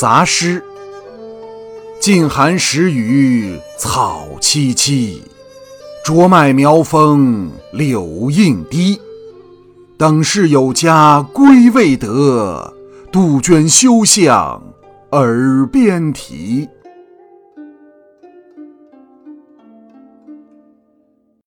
杂诗。静寒时雨草萋萋，竹麦苗风柳映堤。等是有家归未得，杜鹃休向耳边啼。